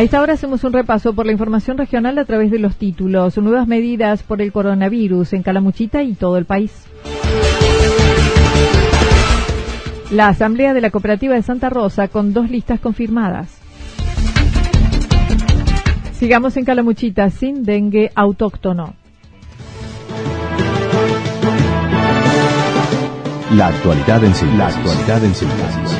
A esta hora hacemos un repaso por la información regional a través de los títulos. Nuevas medidas por el coronavirus en Calamuchita y todo el país. La Asamblea de la Cooperativa de Santa Rosa con dos listas confirmadas. Sigamos en Calamuchita sin dengue autóctono. La actualidad en síntesis. La.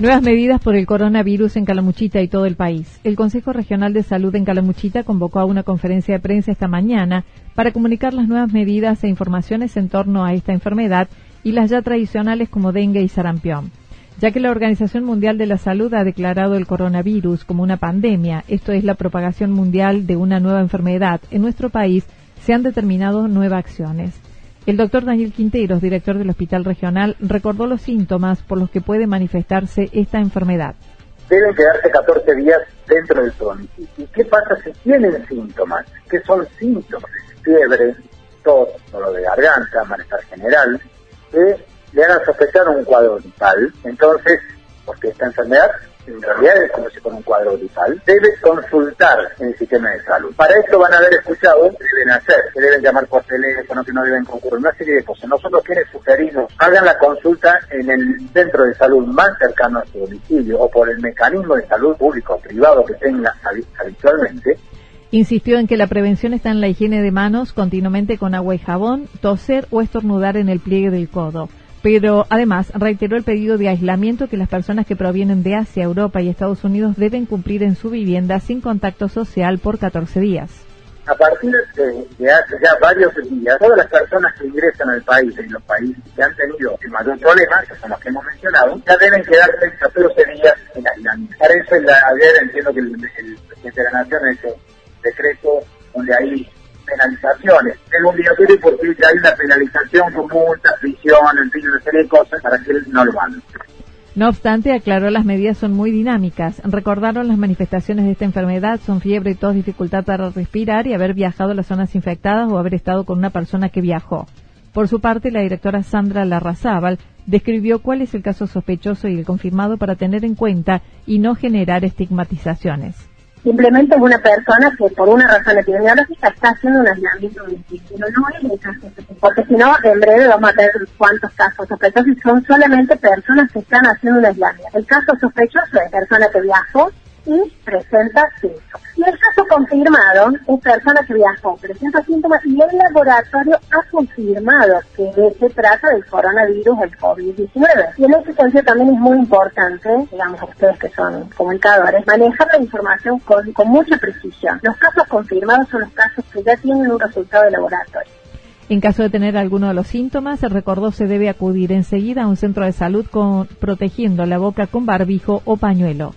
Nuevas medidas por el coronavirus en Calamuchita y todo el país. El Consejo Regional de Salud en Calamuchita convocó a una conferencia de prensa esta mañana para comunicar las nuevas medidas e informaciones en torno a esta enfermedad y las ya tradicionales como dengue y sarampión. Ya que la Organización Mundial de la Salud ha declarado el coronavirus como una pandemia, esto es la propagación mundial de una nueva enfermedad, en nuestro país se han determinado nuevas acciones. El doctor Daniel Quinteros, director del Hospital Regional, recordó los síntomas por los que puede manifestarse esta enfermedad. Deben quedarse 14 días dentro del domicilio. ¿Y qué pasa si tienen síntomas? ¿Qué son síntomas? Fiebre, tos, dolor de garganta, malestar general, que le hagan sospechar un cuadro gripal. Entonces, porque esta enfermedad en realidad es como si fuera un cuadro gripal, debe consultar el sistema de salud. Para esto van a haber escuchado que deben hacer, que deben llamar por teléfono, que no deben concurrir, una serie de cosas. Nosotros quienes sugerimos, hagan la consulta en el centro de salud más cercano a su domicilio o por el mecanismo de salud público o privado que tenga habitualmente, Insistió en que la prevención está en la higiene de manos continuamente con agua y jabón, toser o estornudar en el pliegue del codo pero además reiteró el pedido de aislamiento que las personas que provienen de Asia, Europa y Estados Unidos deben cumplir en su vivienda sin contacto social por 14 días. A partir de, hace ya varios días, todas las personas que ingresan al país, en los países que han tenido el mayor problema, que son los que hemos mencionado, ya deben quedarse 14 días en aislamiento. Para eso, ayer entiendo que el, presidente de la Nación hecho decreto donde hay penalizaciones. Es obligatorio porque hay una penalización con multas, prisión, en fin, cosas para que no lo. No obstante, aclaró las medidas son muy dinámicas. Recordaron las manifestaciones de esta enfermedad, son fiebre, tos, dificultad para respirar y haber viajado a las zonas infectadas o haber estado con una persona que viajó. Por su parte, la directora Sandra Larrazábal describió cuál es el caso sospechoso y el confirmado para tener en cuenta y no generar estigmatizaciones. Simplemente es una persona que por una razón epidemiológica está haciendo un aislamiento pero no es un caso porque si no, en breve vamos a tener cuántos casos sospechosos son solamente personas que están haciendo un aislamiento. El caso sospechoso es persona que viajó y presenta síntomas. Y el caso confirmado es persona que viajó, presenta síntomas y el laboratorio ha confirmado que se trata del coronavirus, el COVID-19. Y en ese sentido también es muy importante, digamos, ustedes que son comunicadores, manejar la información con, con mucha precisión. Los casos confirmados son los casos que ya tienen un resultado de laboratorio. En caso de tener alguno de los síntomas, se recordó se debe acudir enseguida a un centro de salud con, protegiendo la boca con barbijo o pañuelo.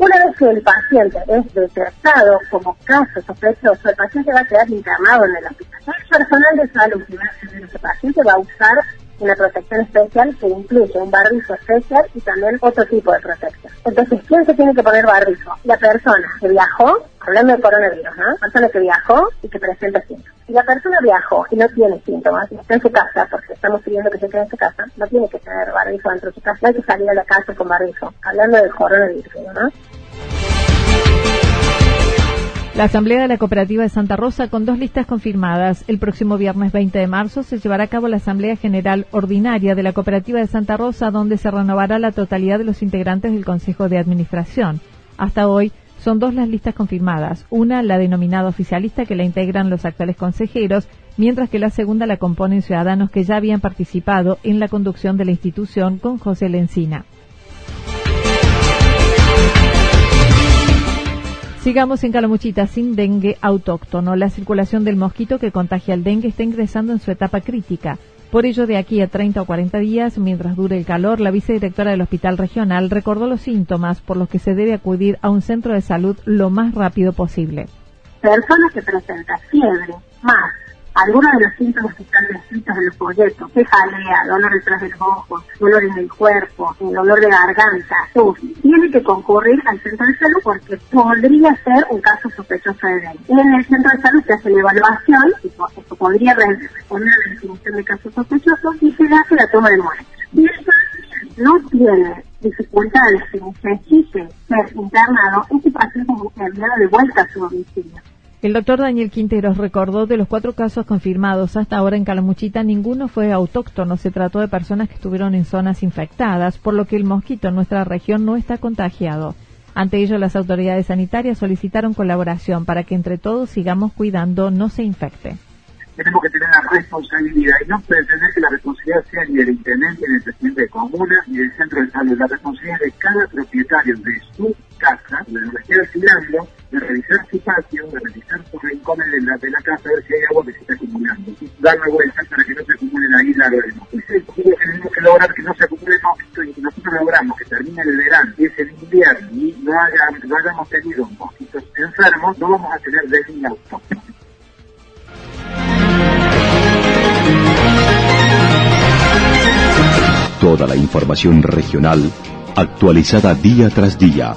Una vez que el paciente es detectado como caso sospechoso, el paciente va a quedar internado en el hospital. El personal de salud que va a atender ese paciente va a usar una protección especial que incluye un barbijo especial y también otro tipo de protección. Entonces, ¿quién se tiene que poner barbijo? La persona que viajó, hablando de coronavirus, ¿no? La persona que viajó y que presenta síntomas. Si la persona viajó y no tiene síntomas, está en su casa, porque estamos pidiendo que se quede en su casa, no tiene que tener barbijo dentro de su casa, no hay que salir a la casa con barbijo, hablando del coronavirus, ¿no? La Asamblea de la Cooperativa de Santa Rosa con dos listas confirmadas. El próximo viernes 20 de marzo se llevará a cabo la Asamblea General Ordinaria de la Cooperativa de Santa Rosa, donde se renovará la totalidad de los integrantes del Consejo de Administración. Hasta hoy son dos las listas confirmadas. Una, la denominada oficialista, que la integran los actuales consejeros, mientras que la segunda la componen ciudadanos que ya habían participado en la conducción de la institución con José Lencina. Sigamos en Calamuchita sin dengue autóctono. La circulación del mosquito que contagia el dengue está ingresando en su etapa crítica. Por ello, de aquí a 30 o 40 días, mientras dure el calor, la vicedirectora del Hospital Regional recordó los síntomas por los que se debe acudir a un centro de salud lo más rápido posible. Personas que presentan fiebre, más algunos de los síntomas que están descritos en los folletos, cefalea, dolor detrás del ojo, dolor en el cuerpo, dolor de garganta, tiene que concurrir al centro de salud porque podría ser un caso sospechoso de dengue. Y en el centro de salud se hace la evaluación, y esto podría responder a la definición de caso sospechoso, y se hace la toma de muestras. Si el paciente no tiene dificultades que necesite ser internado, este paciente es enviado de vuelta a su domicilio. El doctor Daniel Quinteros recordó de los cuatro casos confirmados hasta ahora en Calamuchita, ninguno fue autóctono. Se trató de personas que estuvieron en zonas infectadas, por lo que el mosquito en nuestra región no está contagiado. Ante ello, las autoridades sanitarias solicitaron colaboración para que entre todos sigamos cuidando no se infecte. Tenemos que tener la responsabilidad y no pretender que la responsabilidad sea ni del intendente, ni del presidente de comuna, ni del centro de salud. La responsabilidad de cada propietario de su casa, de lo que esté de revisar su patio, de revisar sus rincones de la, de la casa, a ver si hay agua que se está acumulando. Y darle vuelta para que no se acumulen ahí la de Nosotros tenemos que lograr que no se acumule mosquitos y que nosotros logramos que termine el verano y es el invierno y no, haya, no hayamos tenido mosquitos enfermos, no vamos a tener dengue autóctono. Toda la información regional actualizada día tras día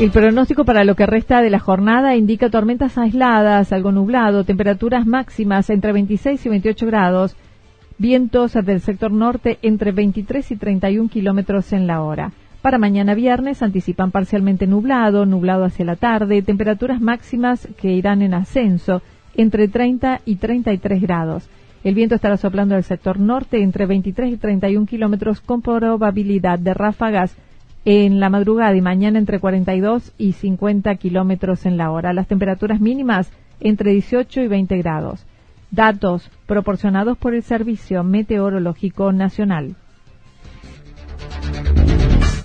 El pronóstico para lo que resta de la jornada indica tormentas aisladas, algo nublado, temperaturas máximas entre 26 y 28 grados, vientos del sector norte entre 23 y 31 kilómetros en la hora. Para mañana viernes anticipan parcialmente nublado, nublado hacia la tarde, temperaturas máximas que irán en ascenso entre 30 y 33 grados. El viento estará soplando del sector norte entre 23 y 31 kilómetros con probabilidad de ráfagas en la madrugada y mañana entre 42 y 50 kilómetros en la hora. Las temperaturas mínimas entre 18 y 20 grados. Datos proporcionados por el Servicio Meteorológico Nacional.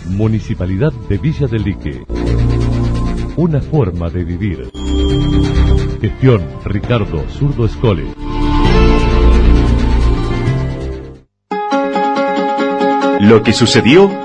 Municipalidad de Villa del Lique. Una forma de vivir. Gestión Ricardo Zurdo Escole. Lo que sucedió